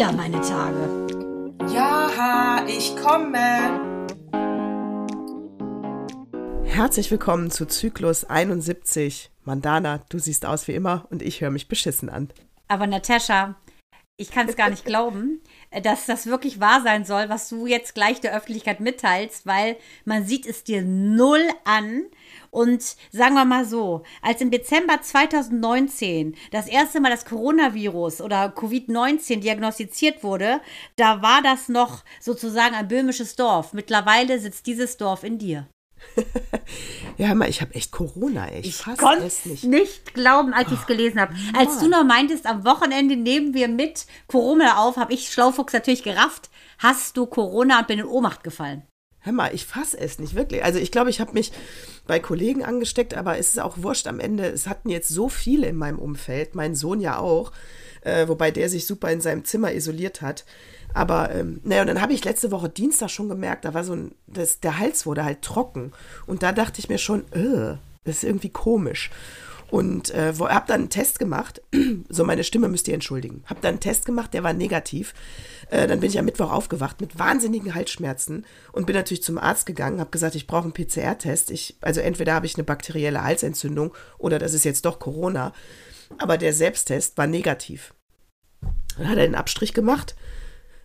wieder meine Tage. Ja, ich komme. Herzlich willkommen zu Zyklus 71. Mandana, du siehst aus wie immer und ich höre mich beschissen an. Aber Natascha, ich kann es gar nicht glauben, dass das wirklich wahr sein soll, was du jetzt gleich der Öffentlichkeit mitteilst, weil man sieht es dir null an. Und sagen wir mal so, als im Dezember 2019 das erste Mal das Coronavirus oder Covid-19 diagnostiziert wurde, da war das noch sozusagen ein böhmisches Dorf. Mittlerweile sitzt dieses Dorf in dir. ja, hör mal, ich habe echt Corona. Ich, ich konnte es nicht. nicht glauben, als ich es gelesen habe. Als du noch meintest, am Wochenende nehmen wir mit Corona auf, habe ich Schlaufuchs natürlich gerafft. Hast du Corona und bin in Ohnmacht gefallen? Hör mal, ich fasse es nicht wirklich. Also ich glaube, ich habe mich bei Kollegen angesteckt, aber es ist auch wurscht am Ende. Es hatten jetzt so viele in meinem Umfeld, mein Sohn ja auch, äh, wobei der sich super in seinem Zimmer isoliert hat. Aber ähm, naja, und dann habe ich letzte Woche Dienstag schon gemerkt, da war so ein, das, der Hals wurde halt trocken. Und da dachte ich mir schon, äh, das ist irgendwie komisch. Und äh, habe dann einen Test gemacht. so, meine Stimme müsst ihr entschuldigen. Habe dann einen Test gemacht, der war negativ. Äh, dann bin ich am Mittwoch aufgewacht mit wahnsinnigen Halsschmerzen und bin natürlich zum Arzt gegangen, habe gesagt, ich brauche einen PCR-Test. also entweder habe ich eine bakterielle Halsentzündung oder das ist jetzt doch Corona. Aber der Selbsttest war negativ. Dann hat er einen Abstrich gemacht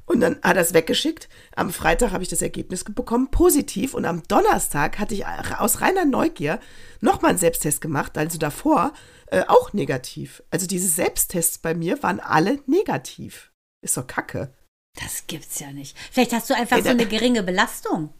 und dann hat er es weggeschickt. Am Freitag habe ich das Ergebnis bekommen, positiv. Und am Donnerstag hatte ich aus reiner Neugier nochmal einen Selbsttest gemacht, also davor äh, auch negativ. Also diese Selbsttests bei mir waren alle negativ. Ist doch kacke. Das gibt's ja nicht. Vielleicht hast du einfach Ey, so eine geringe Belastung.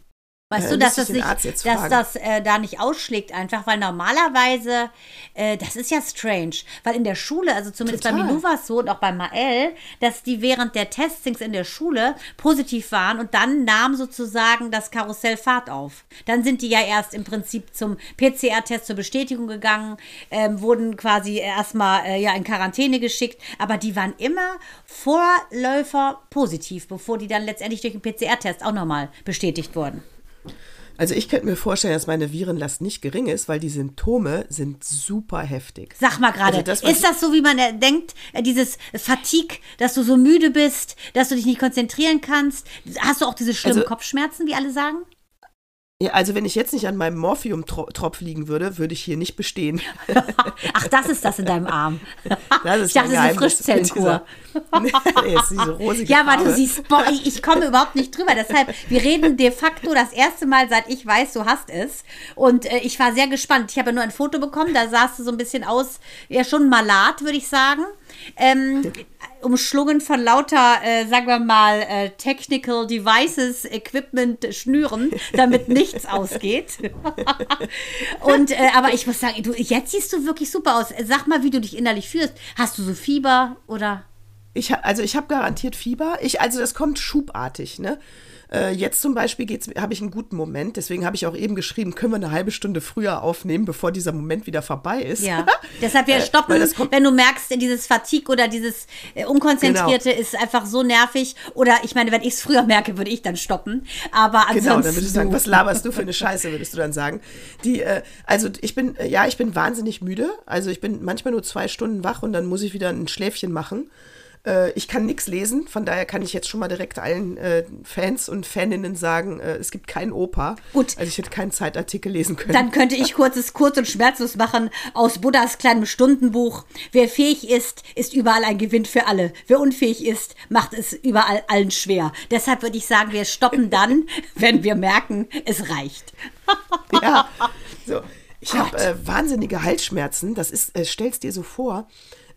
Weißt äh, du, dass das, nicht, dass das äh, da nicht ausschlägt einfach, weil normalerweise, äh, das ist ja strange, weil in der Schule, also zumindest Total. bei Milou war es so und auch bei Mael, dass die während der Testings in der Schule positiv waren und dann nahm sozusagen das Karussell Fahrt auf. Dann sind die ja erst im Prinzip zum PCR-Test zur Bestätigung gegangen, ähm, wurden quasi erstmal äh, ja in Quarantäne geschickt, aber die waren immer Vorläufer positiv, bevor die dann letztendlich durch den PCR-Test auch nochmal bestätigt wurden. Also ich könnte mir vorstellen, dass meine Virenlast nicht gering ist, weil die Symptome sind super heftig. Sag mal gerade, also ist das so, wie man äh, denkt, äh, dieses Fatigue, dass du so müde bist, dass du dich nicht konzentrieren kannst? Hast du auch diese schlimmen also, Kopfschmerzen, wie alle sagen? Ja, also wenn ich jetzt nicht an meinem Morphium-Tropf liegen würde, würde ich hier nicht bestehen. Ach, das ist das in deinem Arm. Das ist ich dachte, das ist eine Frischzellenkur. nee, ist diese rosige ja, aber du siehst, boah, ich, ich, komme überhaupt nicht drüber. Deshalb, wir reden de facto das erste Mal, seit ich weiß, du hast es. Und äh, ich war sehr gespannt. Ich habe ja nur ein Foto bekommen, da sahst du so ein bisschen aus, ja schon malat, würde ich sagen. Ähm, umschlungen von lauter, äh, sagen wir mal, äh, Technical Devices, Equipment, Schnüren, damit nichts ausgeht. Und äh, aber ich muss sagen, du, jetzt siehst du wirklich super aus. Sag mal, wie du dich innerlich fühlst. Hast du so Fieber oder? Ich, also ich habe garantiert Fieber. Ich, also das kommt schubartig, ne? Äh, jetzt zum Beispiel habe ich einen guten Moment, deswegen habe ich auch eben geschrieben, können wir eine halbe Stunde früher aufnehmen, bevor dieser Moment wieder vorbei ist. Ja, deshalb wir äh, stoppen, äh, wenn du merkst, dieses Fatigue oder dieses äh, Unkonzentrierte genau. ist einfach so nervig. Oder ich meine, wenn ich es früher merke, würde ich dann stoppen. Aber ansonsten. Genau, dann würdest du sagen, was laberst du für eine Scheiße, würdest du dann sagen. Die, äh, also ich bin, ja, ich bin wahnsinnig müde. Also ich bin manchmal nur zwei Stunden wach und dann muss ich wieder ein Schläfchen machen. Äh, ich kann nichts lesen, von daher kann ich jetzt schon mal direkt allen äh, Fans und Faninnen sagen, äh, es gibt keinen Opa. Gut. Also ich hätte keinen Zeitartikel lesen können. Dann könnte ich kurzes, kurz und schmerzlos machen aus Buddhas kleinem Stundenbuch. Wer fähig ist, ist überall ein Gewinn für alle. Wer unfähig ist, macht es überall allen schwer. Deshalb würde ich sagen, wir stoppen dann, wenn wir merken, es reicht. ja, so. Ich habe äh, wahnsinnige Halsschmerzen. Das ist, äh, stellst dir so vor,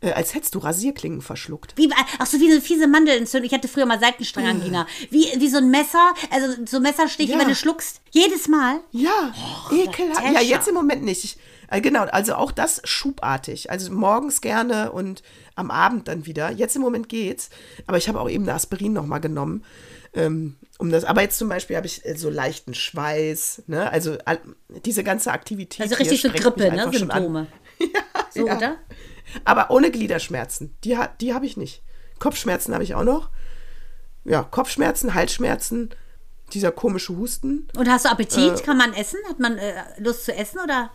äh, als hättest du Rasierklingen verschluckt. Wie, ach so, wie eine fiese Mandelentzündung. Ich hatte früher mal Seitenstrangangina. Wie, wie so ein Messer, also so ein Messerstich, ja. wenn du schluckst. Jedes Mal. Ja, oh, ekelhaft. Ja, jetzt im Moment nicht. Ich, äh, genau, also auch das schubartig. Also morgens gerne und am Abend dann wieder. Jetzt im Moment geht's. Aber ich habe auch eben eine Aspirin nochmal genommen. Ähm, um das, aber jetzt zum Beispiel habe ich äh, so leichten Schweiß, ne? Also all, diese ganze Aktivität. Also richtig so Grippe, ne? Symptome. ja, so, ja. oder? Aber ohne Gliederschmerzen. Die, die habe ich nicht. Kopfschmerzen habe ich auch noch. Ja, Kopfschmerzen, Halsschmerzen, dieser komische Husten. Und hast du Appetit? Äh, Kann man essen? Hat man äh, Lust zu essen oder?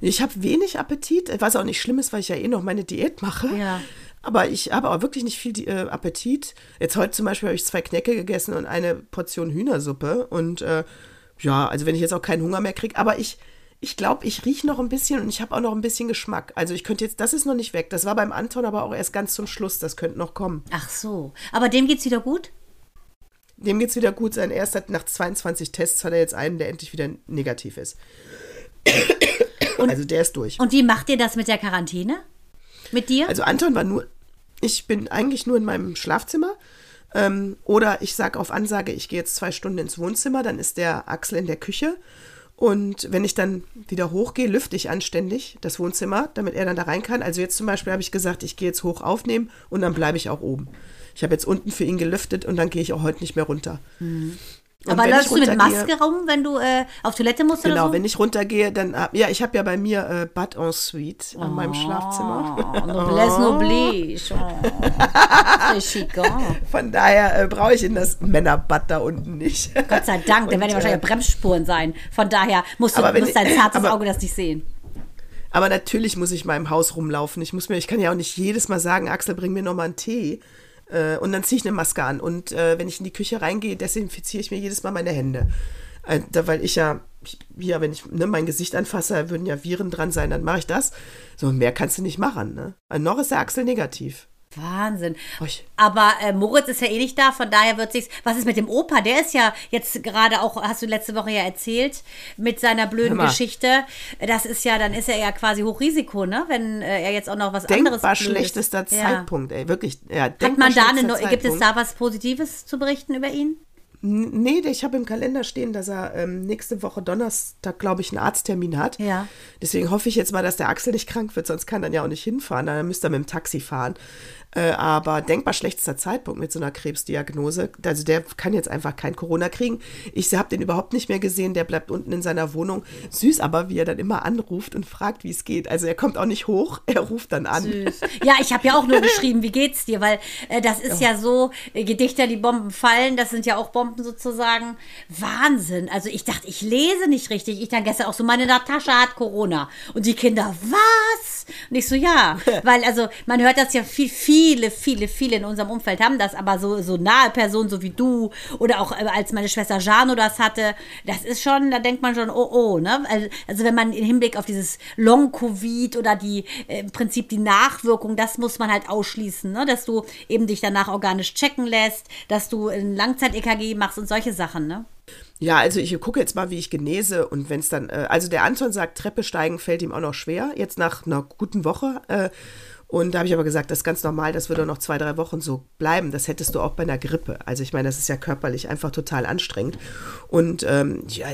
Ich habe wenig Appetit, was auch nicht schlimm ist, weil ich ja eh noch meine Diät mache. Ja. Aber ich habe auch wirklich nicht viel äh, Appetit. Jetzt heute zum Beispiel habe ich zwei Knäcke gegessen und eine Portion Hühnersuppe. Und äh, ja, also wenn ich jetzt auch keinen Hunger mehr kriege, aber ich, ich glaube, ich rieche noch ein bisschen und ich habe auch noch ein bisschen Geschmack. Also ich könnte jetzt, das ist noch nicht weg. Das war beim Anton aber auch erst ganz zum Schluss. Das könnte noch kommen. Ach so. Aber dem geht's wieder gut? Dem geht's wieder gut. Sein erster nach 22 Tests hat er jetzt einen, der endlich wieder negativ ist. Und, also der ist durch. Und wie macht ihr das mit der Quarantäne? Mit dir? Also Anton war nur, ich bin eigentlich nur in meinem Schlafzimmer. Ähm, oder ich sage auf Ansage, ich gehe jetzt zwei Stunden ins Wohnzimmer, dann ist der Axel in der Küche. Und wenn ich dann wieder hochgehe, lüfte ich anständig das Wohnzimmer, damit er dann da rein kann. Also jetzt zum Beispiel habe ich gesagt, ich gehe jetzt hoch aufnehmen und dann bleibe ich auch oben. Ich habe jetzt unten für ihn gelüftet und dann gehe ich auch heute nicht mehr runter. Mhm. Aber läufst du mit Maske rum, wenn du äh, auf Toilette musst genau, oder so? Genau, wenn ich runtergehe, dann, ja, ich habe ja bei mir äh, Bad en Suite oh, an meinem Schlafzimmer. Noblesse oh. oblige. Oh. Von daher äh, brauche ich in das Männerbad da unten nicht. Gott sei Dank, da werden ja wahrscheinlich äh, Bremsspuren sein. Von daher musst du musst dein zartes aber, Auge das nicht sehen. Aber natürlich muss ich mal im Haus rumlaufen. Ich muss mir, ich kann ja auch nicht jedes Mal sagen, Axel, bring mir noch mal einen Tee. Äh, und dann ziehe ich eine Maske an. Und äh, wenn ich in die Küche reingehe, desinfiziere ich mir jedes Mal meine Hände. Äh, da, weil ich ja, hier, wenn ich ne, mein Gesicht anfasse, würden ja Viren dran sein, dann mache ich das. So, mehr kannst du nicht machen. Ne? Noch ist der Axel negativ. Wahnsinn. Aber äh, Moritz ist ja eh nicht da, von daher wird sich's. Was ist mit dem Opa? Der ist ja jetzt gerade auch, hast du letzte Woche ja erzählt, mit seiner blöden Geschichte. Das ist ja, dann ist er ja quasi Hochrisiko, ne? Wenn äh, er jetzt auch noch was denkbar anderes. Denkbar schlechtester ja. Zeitpunkt, ey, wirklich. Ja, Hat man da eine, gibt es da was Positives zu berichten über ihn? Nee, ich habe im Kalender stehen, dass er ähm, nächste Woche Donnerstag, glaube ich, einen Arzttermin hat. Ja. Deswegen hoffe ich jetzt mal, dass der Axel nicht krank wird, sonst kann er ja auch nicht hinfahren. Dann müsste er mit dem Taxi fahren. Äh, aber denkbar schlechtester Zeitpunkt mit so einer Krebsdiagnose. Also der kann jetzt einfach kein Corona kriegen. Ich habe den überhaupt nicht mehr gesehen. Der bleibt unten in seiner Wohnung. Süß aber, wie er dann immer anruft und fragt, wie es geht. Also er kommt auch nicht hoch, er ruft dann an. Süß. Ja, ich habe ja auch nur geschrieben, wie geht's dir? Weil äh, das ist ja, ja so, äh, Gedichter, die Bomben fallen, das sind ja auch Bomben sozusagen. Wahnsinn. Also ich dachte, ich lese nicht richtig. Ich dann gestern auch so, meine Natascha hat Corona. Und die Kinder, was? Und ich so, ja. Weil also man hört das ja viel, viel viele, viele, viele in unserem Umfeld haben das, aber so, so nahe Personen, so wie du oder auch äh, als meine Schwester Jano das hatte, das ist schon, da denkt man schon, oh, oh, ne? Also, also wenn man im Hinblick auf dieses Long-Covid oder die, äh, im Prinzip die Nachwirkung, das muss man halt ausschließen, ne? Dass du eben dich danach organisch checken lässt, dass du ein Langzeit-EKG machst und solche Sachen, ne? Ja, also ich gucke jetzt mal, wie ich genese und wenn es dann, äh, also der Anton sagt, Treppe steigen fällt ihm auch noch schwer, jetzt nach einer guten Woche. Äh, und da habe ich aber gesagt, das ist ganz normal, das würde noch zwei, drei Wochen so bleiben. Das hättest du auch bei einer Grippe. Also ich meine, das ist ja körperlich einfach total anstrengend. Und ähm, ja,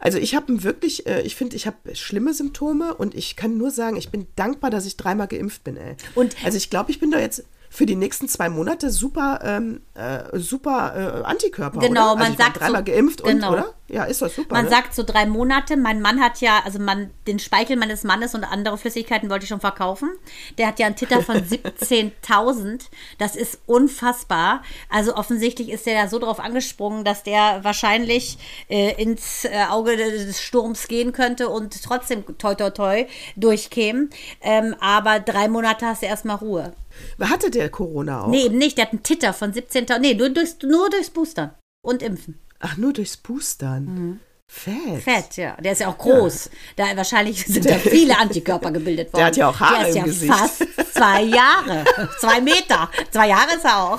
also ich habe wirklich, äh, ich finde, ich habe schlimme Symptome und ich kann nur sagen, ich bin dankbar, dass ich dreimal geimpft bin. Ey. Und also ich glaube, ich bin da jetzt für die nächsten zwei Monate super, ähm, äh, super äh, Antikörper. Genau, oder? man also sagt dreimal so, geimpft genau. und oder? Ja, ist das super. Man ne? sagt so drei Monate. Mein Mann hat ja, also man, den Speichel meines Mannes und andere Flüssigkeiten wollte ich schon verkaufen. Der hat ja einen Titter von 17.000. Das ist unfassbar. Also offensichtlich ist der da so drauf angesprungen, dass der wahrscheinlich äh, ins äh, Auge des Sturms gehen könnte und trotzdem toi toi toi durchkäme. Ähm, aber drei Monate hast du erstmal Ruhe. Hatte der Corona auch? Nee, eben nicht. Der hat einen Titter von 17.000. Nee, nur durchs, nur durchs Boostern und Impfen. Ach, nur durchs Boostern? Mhm. Fett. Fett, ja. Der ist ja auch groß. Ja. Da wahrscheinlich sind da viele Antikörper gebildet worden. Der hat ja auch Haare Der ist im ja Gesicht. fast zwei Jahre. zwei Meter. Zwei Jahre ist er auch.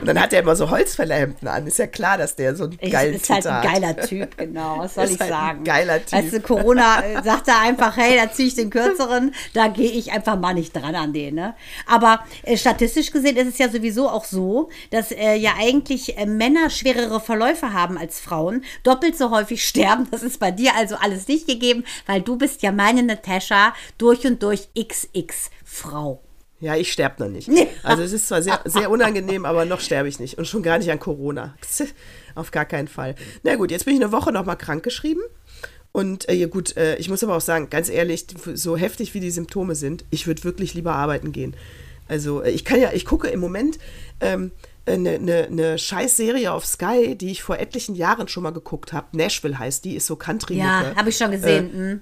Und dann hat er immer so Holzfällerhemden an. Ist ja klar, dass der so einen geilen Ist halt ein geiler Typ, genau. Was soll ist ich halt sagen? Ein geiler Typ. Weißt du, Corona äh, sagt er einfach, hey, da ziehe ich den kürzeren, da gehe ich einfach mal nicht dran an den. Ne? Aber äh, statistisch gesehen ist es ja sowieso auch so, dass äh, ja eigentlich äh, Männer schwerere Verläufe haben als Frauen, doppelt so häufig sterben. Das ist bei dir also alles nicht gegeben, weil du bist ja meine Natascha durch und durch XX Frau. Ja, ich sterbe noch nicht. Also es ist zwar sehr, sehr unangenehm, aber noch sterbe ich nicht. Und schon gar nicht an Corona. Auf gar keinen Fall. Na gut, jetzt bin ich eine Woche noch mal krank geschrieben. Und äh, ja, gut, äh, ich muss aber auch sagen, ganz ehrlich, so heftig wie die Symptome sind, ich würde wirklich lieber arbeiten gehen. Also äh, ich kann ja, ich gucke im Moment ähm, eine, eine, eine Scheißserie auf Sky, die ich vor etlichen Jahren schon mal geguckt habe. Nashville heißt die, ist so country Ja, habe ich schon gesehen. Äh, mhm. Ne,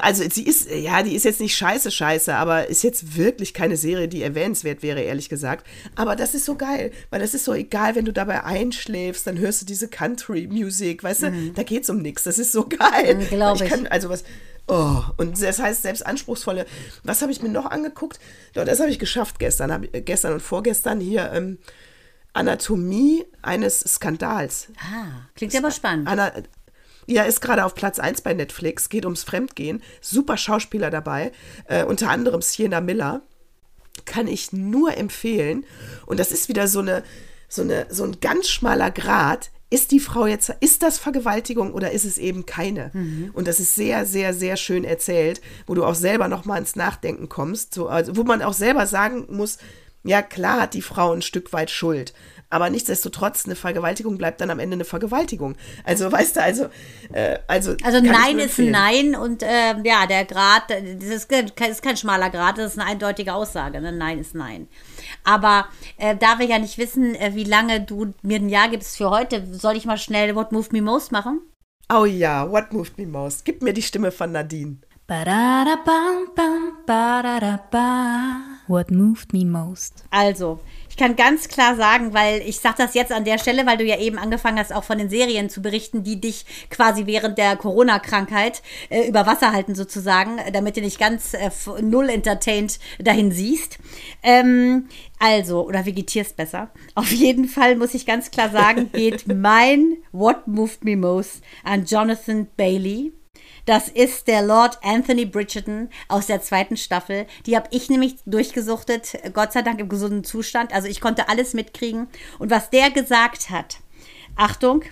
also sie ist, ja, die ist jetzt nicht scheiße, scheiße, aber ist jetzt wirklich keine Serie, die erwähnenswert wäre, ehrlich gesagt. Aber das ist so geil, weil das ist so egal, wenn du dabei einschläfst, dann hörst du diese Country-Musik, weißt du, mhm. da geht's um nichts. Das ist so geil. Mhm, Glaube ich. Kann, also was, oh, und das heißt selbst anspruchsvolle, was habe ich mir noch angeguckt? Ja, das habe ich geschafft gestern, hab, gestern und vorgestern hier, ähm, Anatomie eines Skandals. Ah, klingt aber spannend. Ana, ja, ist gerade auf Platz 1 bei Netflix, geht ums Fremdgehen. Super Schauspieler dabei, äh, unter anderem Sienna Miller. Kann ich nur empfehlen. Und das ist wieder so eine, so eine, so ein ganz schmaler Grad. Ist die Frau jetzt, ist das Vergewaltigung oder ist es eben keine? Mhm. Und das ist sehr, sehr, sehr schön erzählt, wo du auch selber nochmal ins Nachdenken kommst, so, also, wo man auch selber sagen muss, ja klar hat die Frau ein Stück weit Schuld, aber nichtsdestotrotz, eine Vergewaltigung bleibt dann am Ende eine Vergewaltigung. Also, weißt du, also. Äh, also, also Nein ist Nein und äh, ja, der Grad, das ist, das ist, kein schmaler Grad, das ist eine eindeutige Aussage. Ne? Nein ist Nein. Aber äh, da wir ja nicht wissen, äh, wie lange du mir ein Jahr gibst für heute, soll ich mal schnell What Moved Me Most machen? Oh ja, What Moved Me Most. Gib mir die Stimme von Nadine. What moved me most? Also, ich kann ganz klar sagen, weil ich sage das jetzt an der Stelle, weil du ja eben angefangen hast, auch von den Serien zu berichten, die dich quasi während der Corona-Krankheit äh, über Wasser halten sozusagen, damit du nicht ganz äh, null entertained dahin siehst. Ähm, also, oder vegetierst besser. Auf jeden Fall muss ich ganz klar sagen, geht mein What Moved Me Most an Jonathan Bailey. Das ist der Lord Anthony Bridgerton aus der zweiten Staffel. Die habe ich nämlich durchgesuchtet, Gott sei Dank im gesunden Zustand. Also ich konnte alles mitkriegen. Und was der gesagt hat, Achtung,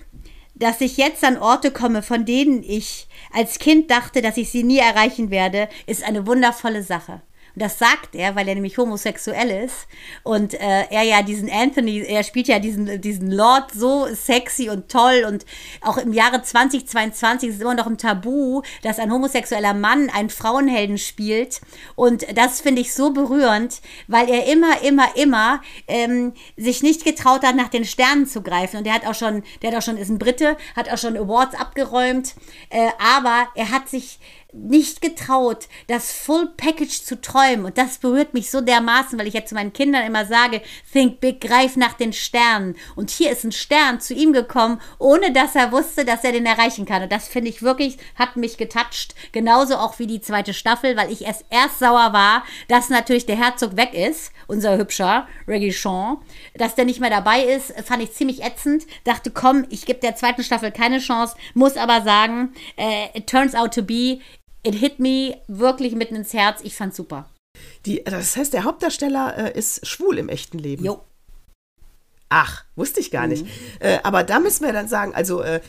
dass ich jetzt an Orte komme, von denen ich als Kind dachte, dass ich sie nie erreichen werde, ist eine wundervolle Sache. Das sagt er, weil er nämlich homosexuell ist. Und äh, er ja diesen Anthony, er spielt ja diesen, diesen Lord so sexy und toll. Und auch im Jahre 2022 ist es immer noch ein Tabu, dass ein homosexueller Mann einen Frauenhelden spielt. Und das finde ich so berührend, weil er immer, immer, immer ähm, sich nicht getraut hat, nach den Sternen zu greifen. Und er hat auch schon, der hat auch schon, ist ein Brite, hat auch schon Awards abgeräumt. Äh, aber er hat sich nicht getraut, das Full Package zu träumen. Und das berührt mich so dermaßen, weil ich ja zu meinen Kindern immer sage, think big, greif nach den Sternen. Und hier ist ein Stern zu ihm gekommen, ohne dass er wusste, dass er den erreichen kann. Und das finde ich wirklich, hat mich getatscht. Genauso auch wie die zweite Staffel, weil ich erst, erst sauer war, dass natürlich der Herzog weg ist, unser hübscher Reggie Sean. Dass der nicht mehr dabei ist, fand ich ziemlich ätzend. Dachte, komm, ich gebe der zweiten Staffel keine Chance. Muss aber sagen, äh, it turns out to be, it hit me wirklich mitten ins Herz. Ich fand's super. Die, das heißt, der Hauptdarsteller äh, ist schwul im echten Leben. Jo. Ach, wusste ich gar nicht. Mhm. Äh, aber da müssen wir dann sagen, also äh,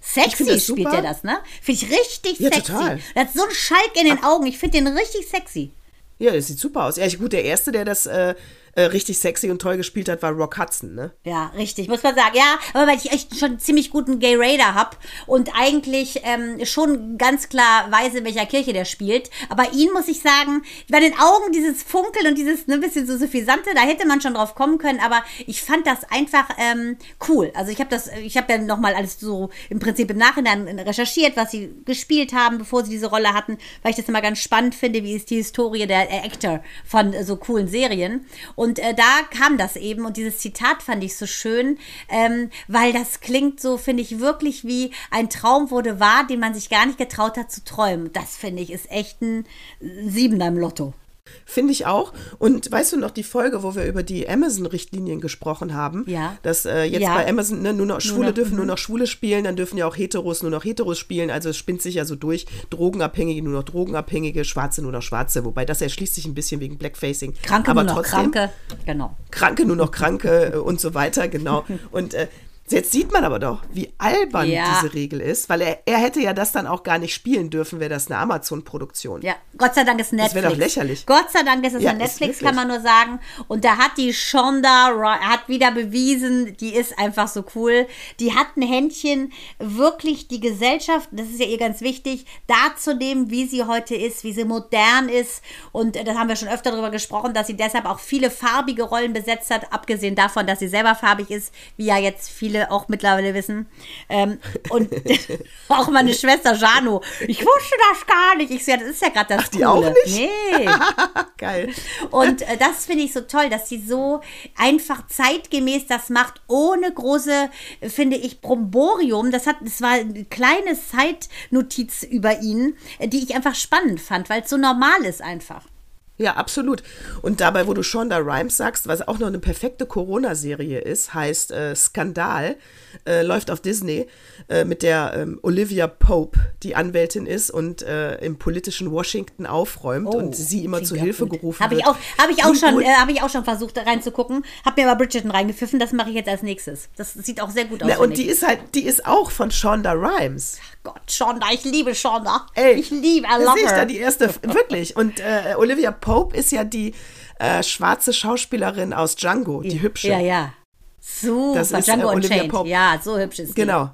Sexy spielt er das, ne? Finde ich richtig ja, sexy. Total. Das hat so einen Schalk in den Augen. Ich finde den richtig sexy. Ja, das sieht super aus. Ja, gut, der Erste, der das äh, äh, richtig sexy und toll gespielt hat, war Rock Hudson, ne? Ja, richtig, muss man sagen. Ja, aber weil ich echt schon einen ziemlich guten Gay Raider habe und eigentlich ähm, schon ganz klar weiß, in welcher Kirche der spielt. Aber ihn muss ich sagen, bei den Augen dieses Funkeln und dieses ne, bisschen so suffisante, da hätte man schon drauf kommen können, aber ich fand das einfach ähm, cool. Also ich habe das, ich habe ja nochmal alles so im Prinzip im Nachhinein recherchiert, was sie gespielt haben, bevor sie diese Rolle hatten, weil ich das immer ganz spannend finde, wie ist die Historie der Actor von so coolen Serien. Äh, da kam das eben und dieses Zitat fand ich so schön, ähm, weil das klingt so, finde ich, wirklich wie ein Traum wurde wahr, den man sich gar nicht getraut hat zu träumen. Das finde ich ist echt ein Siebener im Lotto. Finde ich auch. Und weißt du noch die Folge, wo wir über die Amazon-Richtlinien gesprochen haben? Ja. Dass äh, jetzt ja. bei Amazon ne, nur noch Schwule nur noch, dürfen nur mhm. noch Schwule spielen, dann dürfen ja auch Heteros nur noch Heteros spielen. Also es spinnt sich ja so durch. Drogenabhängige nur noch Drogenabhängige, Schwarze nur noch Schwarze. Wobei das erschließt sich ein bisschen wegen Blackfacing. Kranke Aber nur noch trotzdem, Kranke, genau. Kranke nur noch Kranke äh, und so weiter, genau. Und äh, Jetzt sieht man aber doch, wie albern ja. diese Regel ist, weil er, er hätte ja das dann auch gar nicht spielen dürfen, wäre das eine Amazon-Produktion. Ja, Gott sei Dank ist Netflix. Das wäre doch lächerlich. Gott sei Dank ist es ja, ein Netflix, kann man nur sagen. Und da hat die Shonda, hat wieder bewiesen, die ist einfach so cool. Die hat ein Händchen, wirklich die Gesellschaft, das ist ja ihr ganz wichtig, darzunehmen, wie sie heute ist, wie sie modern ist. Und äh, da haben wir schon öfter darüber gesprochen, dass sie deshalb auch viele farbige Rollen besetzt hat, abgesehen davon, dass sie selber farbig ist, wie ja jetzt viele viele auch mittlerweile wissen. Ähm, und auch meine Schwester Jano. Ich wusste das gar nicht. Ich sehe, das ist ja gerade das Ach, die auch nicht? Nee. Geil. Und äh, das finde ich so toll, dass sie so einfach zeitgemäß das macht, ohne große, finde ich, Bromborium. Das hat, das war eine kleine Zeitnotiz über ihn, die ich einfach spannend fand, weil es so normal ist einfach. Ja, absolut. Und dabei, wo du Shonda Rhimes sagst, was auch noch eine perfekte Corona-Serie ist, heißt äh, Skandal, äh, läuft auf Disney äh, mit der ähm, Olivia Pope, die Anwältin ist und äh, im politischen Washington aufräumt oh, und sie immer zu Hilfe gut. gerufen hab wird. Ich auch, habe ich, auch schon, äh, hab ich auch schon versucht reinzugucken, habe mir aber Bridgerton reingepfiffen, das mache ich jetzt als nächstes. Das sieht auch sehr gut aus. Na, und die ist halt, die ist auch von Shonda Rhimes. Gott, Shonda, ich liebe Shonda. Ey, ich liebe, I love her. Da die erste, wirklich. Und äh, Olivia Pope ist ja die äh, schwarze Schauspielerin aus Django, die hübsche. Ja, ja. Super, das ist, Django äh, Olivia Pope. Ja, so hübsch ist die. Genau,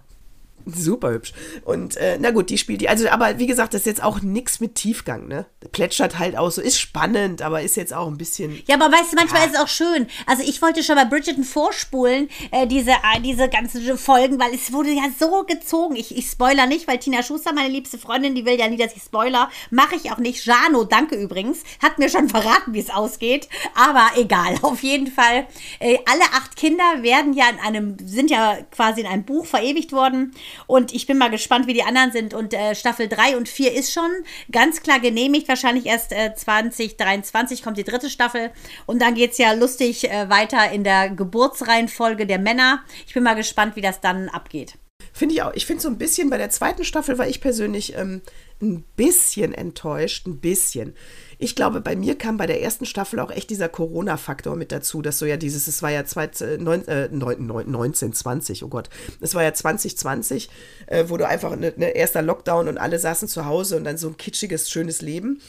Super hübsch. Und äh, na gut, die spielt die. Also, aber wie gesagt, das ist jetzt auch nichts mit Tiefgang, ne? Plätschert halt auch so, ist spannend, aber ist jetzt auch ein bisschen. Ja, aber weißt du, manchmal ja. ist es auch schön. Also ich wollte schon bei Bridgerton vorspulen, äh, diese, äh, diese ganzen Folgen, weil es wurde ja so gezogen. Ich, ich spoiler nicht, weil Tina Schuster, meine liebste Freundin, die will ja nie, dass ich spoiler. Mache ich auch nicht. Jano, danke übrigens, hat mir schon verraten, wie es ausgeht. Aber egal, auf jeden Fall. Äh, alle acht Kinder werden ja in einem, sind ja quasi in einem Buch verewigt worden. Und ich bin mal gespannt, wie die anderen sind. Und äh, Staffel 3 und 4 ist schon ganz klar genehmigt. Wahrscheinlich erst äh, 2023 kommt die dritte Staffel. Und dann geht es ja lustig äh, weiter in der Geburtsreihenfolge der Männer. Ich bin mal gespannt, wie das dann abgeht. Finde ich auch. Ich finde so ein bisschen bei der zweiten Staffel war ich persönlich ähm, ein bisschen enttäuscht. Ein bisschen ich glaube, bei mir kam bei der ersten Staffel auch echt dieser Corona-Faktor mit dazu, dass so ja dieses, es war ja 20, äh, 19, 20, oh Gott, es war ja 2020, äh, wo du einfach ein ne, ne, erster Lockdown und alle saßen zu Hause und dann so ein kitschiges, schönes Leben.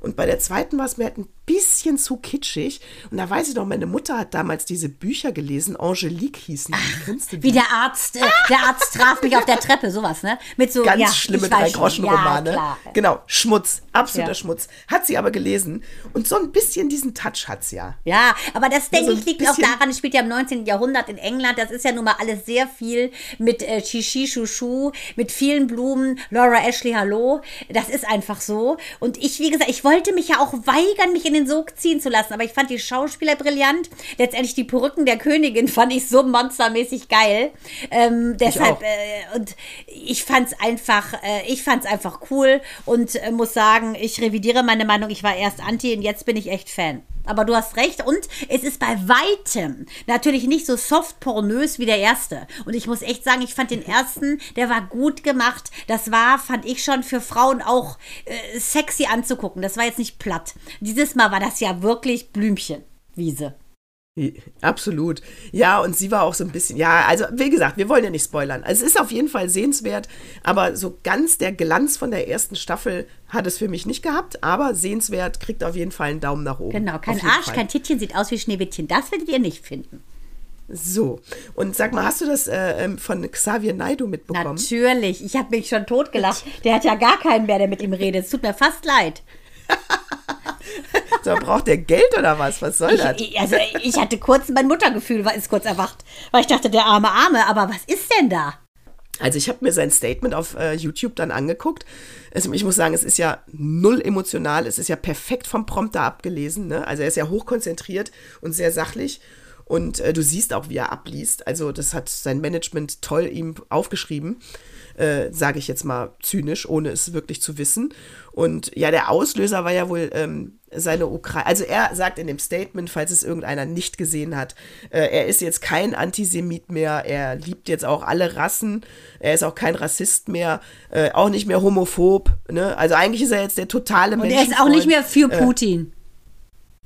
Und bei der zweiten war es mir halt ein bisschen zu kitschig. Und da weiß ich noch, meine Mutter hat damals diese Bücher gelesen, Angelique hießen die. Wie der Arzt, äh, der Arzt traf mich auf der Treppe, sowas, ne? Mit so ganz ja, schlimme Drei-Groschen-Romane. Ja, genau, Schmutz, absoluter ja. Schmutz. Hat sie aber gelesen. Und so ein bisschen diesen Touch hat sie ja. Ja, aber das denke also ich liegt auch daran, es spielt ja im 19. Jahrhundert in England. Das ist ja nun mal alles sehr viel mit äh, Shishi Shushu, mit vielen Blumen, Laura Ashley Hallo. Das ist einfach so. Und ich, wie gesagt, ich wollte mich ja auch weigern, mich in den Sog ziehen zu lassen. Aber ich fand die Schauspieler brillant. Letztendlich die Perücken der Königin fand ich so monstermäßig geil. Ähm, deshalb, äh, und ich fand es einfach, äh, ich fand es einfach cool und äh, muss sagen, ich revidiere meine Meinung. Ich war erst anti und jetzt bin ich echt Fan. Aber du hast recht und es ist bei weitem natürlich nicht so soft pornös wie der erste. Und ich muss echt sagen, ich fand den ersten, der war gut gemacht. Das war, fand ich schon für Frauen auch äh, sexy anzugucken. Das war jetzt nicht platt. Dieses Mal war das ja wirklich Blümchenwiese. Absolut. Ja, und sie war auch so ein bisschen, ja, also wie gesagt, wir wollen ja nicht spoilern. Also es ist auf jeden Fall sehenswert, aber so ganz der Glanz von der ersten Staffel hat es für mich nicht gehabt, aber sehenswert, kriegt auf jeden Fall einen Daumen nach oben. Genau, kein Arsch, Fall. kein Tittchen, sieht aus wie Schneewittchen. Das werdet ihr nicht finden. So, und sag mal, hast du das äh, ähm, von Xavier Naidu mitbekommen? Natürlich, ich habe mich schon totgelacht. Der hat ja gar keinen mehr, der mit ihm redet. Es tut mir fast leid. so, braucht der Geld oder was? Was soll das? Ich, also ich hatte kurz, mein Muttergefühl war ist kurz erwacht, weil ich dachte, der arme Arme, aber was ist denn da? Also ich habe mir sein Statement auf äh, YouTube dann angeguckt. Also ich muss sagen, es ist ja null emotional, es ist ja perfekt vom Prompter abgelesen. Ne? Also er ist ja hochkonzentriert und sehr sachlich. Und äh, du siehst auch, wie er abliest. Also das hat sein Management toll ihm aufgeschrieben äh, sage ich jetzt mal zynisch, ohne es wirklich zu wissen. Und ja, der Auslöser war ja wohl ähm, seine Ukraine. Also er sagt in dem Statement, falls es irgendeiner nicht gesehen hat, äh, er ist jetzt kein Antisemit mehr, er liebt jetzt auch alle Rassen, er ist auch kein Rassist mehr, äh, auch nicht mehr homophob. Ne? Also eigentlich ist er jetzt der totale Mensch. Und er ist auch nicht mehr für äh, Putin.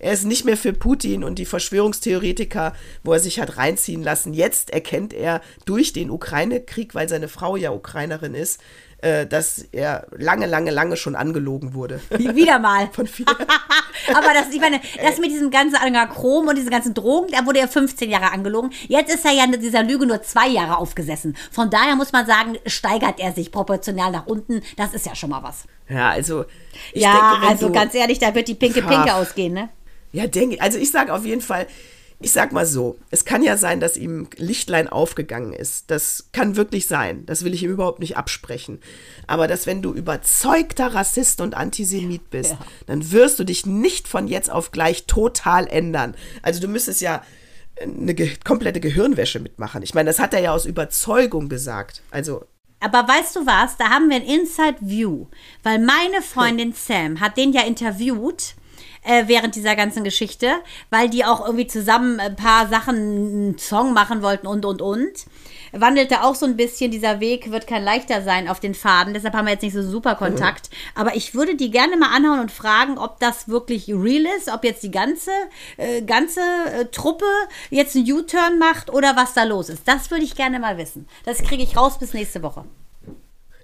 Er ist nicht mehr für Putin und die Verschwörungstheoretiker, wo er sich hat reinziehen lassen. Jetzt erkennt er durch den Ukraine-Krieg, weil seine Frau ja Ukrainerin ist, äh, dass er lange, lange, lange schon angelogen wurde. Wieder mal. Von vielen. Aber das, ich meine, das mit diesem ganzen Anachrom und diesen ganzen Drogen, da wurde er 15 Jahre angelogen. Jetzt ist er ja in dieser Lüge nur zwei Jahre aufgesessen. Von daher muss man sagen, steigert er sich proportional nach unten. Das ist ja schon mal was. Ja, also. ja, denke, also ganz ehrlich, da wird die Pinke Pinke ausgehen, ne? Ja, denke ich. Also ich sage auf jeden Fall, ich sag mal so, es kann ja sein, dass ihm Lichtlein aufgegangen ist. Das kann wirklich sein. Das will ich ihm überhaupt nicht absprechen. Aber dass wenn du überzeugter Rassist und Antisemit bist, ja. dann wirst du dich nicht von jetzt auf gleich total ändern. Also du müsstest ja eine ge komplette Gehirnwäsche mitmachen. Ich meine, das hat er ja aus Überzeugung gesagt. Also aber weißt du was? Da haben wir ein Inside View, weil meine Freundin Sam hat den ja interviewt äh, während dieser ganzen Geschichte, weil die auch irgendwie zusammen ein paar Sachen, einen Song machen wollten und, und, und. Wandelte auch so ein bisschen, dieser Weg wird kein leichter sein auf den Faden, deshalb haben wir jetzt nicht so super Kontakt. Mhm. Aber ich würde die gerne mal anhauen und fragen, ob das wirklich real ist, ob jetzt die ganze, äh, ganze äh, Truppe jetzt einen U-Turn macht oder was da los ist. Das würde ich gerne mal wissen. Das kriege ich raus bis nächste Woche.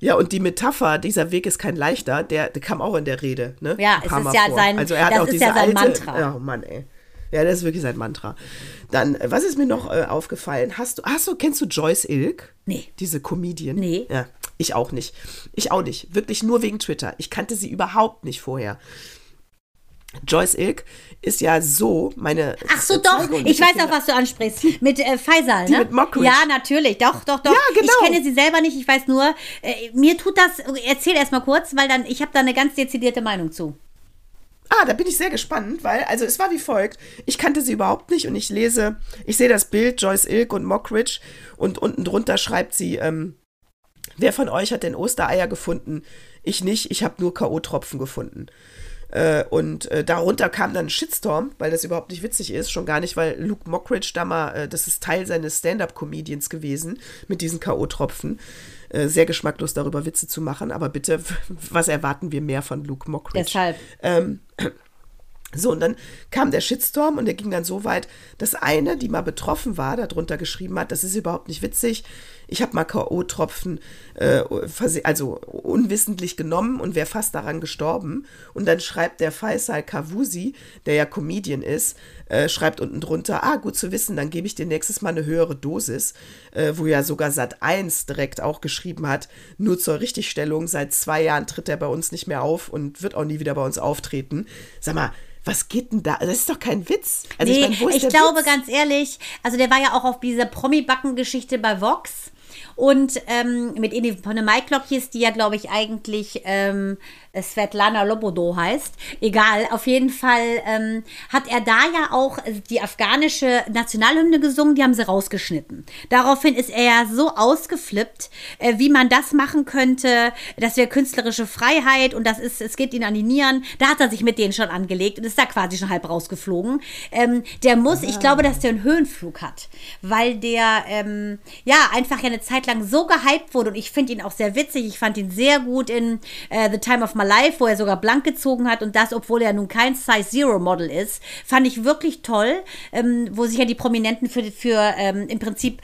Ja, und die Metapher, dieser Weg ist kein leichter, der, der kam auch in der Rede. Ne? Ja, es ist ja sein, also er hat auch diese ja alte, Mantra. Oh Mann, ey. Ja, das ist wirklich sein Mantra. Dann, äh, was ist mir noch äh, aufgefallen? Hast du, hast du, kennst du Joyce Ilk? Nee. Diese Comedian? Nee. Ja, ich auch nicht. Ich auch nicht. Wirklich nur wegen Twitter. Ich kannte sie überhaupt nicht vorher. Joyce Ilk ist ja so meine. Ach so, doch. Ich weiß auch, was du ansprichst. Mit äh, Faisal, ne? mit Mockridge. Ja, natürlich. Doch, doch, doch. Ja, genau. Ich kenne sie selber nicht. Ich weiß nur, äh, mir tut das. Erzähl erst mal kurz, weil dann ich habe da eine ganz dezidierte Meinung zu. Ah, da bin ich sehr gespannt, weil, also es war wie folgt. Ich kannte sie überhaupt nicht und ich lese, ich sehe das Bild Joyce Ilk und Mockridge und unten drunter schreibt sie, ähm, wer von euch hat denn Ostereier gefunden? Ich nicht, ich habe nur K.O.-Tropfen gefunden. Äh, und äh, darunter kam dann ein Shitstorm, weil das überhaupt nicht witzig ist. Schon gar nicht, weil Luke Mockridge da mal, äh, das ist Teil seines Stand-Up-Comedians gewesen mit diesen K.O.-Tropfen. Äh, sehr geschmacklos darüber Witze zu machen, aber bitte, was erwarten wir mehr von Luke Mockridge? Deshalb. Ähm, so, und dann kam der Shitstorm und der ging dann so weit, dass eine, die mal betroffen war, darunter geschrieben hat, das ist überhaupt nicht witzig, ich habe mal K.O.-Tropfen, äh, also unwissentlich genommen und wäre fast daran gestorben. Und dann schreibt der Faisal Kavusi, der ja Comedian ist, äh, schreibt unten drunter, ah, gut zu wissen, dann gebe ich dir nächstes Mal eine höhere Dosis, äh, wo ja sogar Sat 1 direkt auch geschrieben hat, nur zur Richtigstellung, seit zwei Jahren tritt er bei uns nicht mehr auf und wird auch nie wieder bei uns auftreten. Sag mal, was geht denn da? Das ist doch kein Witz. Also nee, ich, mein, ich glaube Witz? ganz ehrlich, also der war ja auch auf dieser Promi-Backen-Geschichte bei Vox. Und ähm, mit von der Maiklokjes, die ja, glaube ich, eigentlich ähm, Svetlana Lobodo heißt. Egal, auf jeden Fall ähm, hat er da ja auch die afghanische Nationalhymne gesungen, die haben sie rausgeschnitten. Daraufhin ist er ja so ausgeflippt, äh, wie man das machen könnte. Das wäre künstlerische Freiheit und das ist, es geht ihn an die Nieren. Da hat er sich mit denen schon angelegt und ist da quasi schon halb rausgeflogen. Ähm, der muss, ich glaube, dass der einen Höhenflug hat, weil der ähm, ja einfach ja eine Zeit lang so gehypt wurde und ich finde ihn auch sehr witzig. Ich fand ihn sehr gut in äh, The Time of My Live, wo er sogar blank gezogen hat und das, obwohl er nun kein Size Zero Model ist, fand ich wirklich toll, ähm, wo sich ja die Prominenten für, für ähm, im Prinzip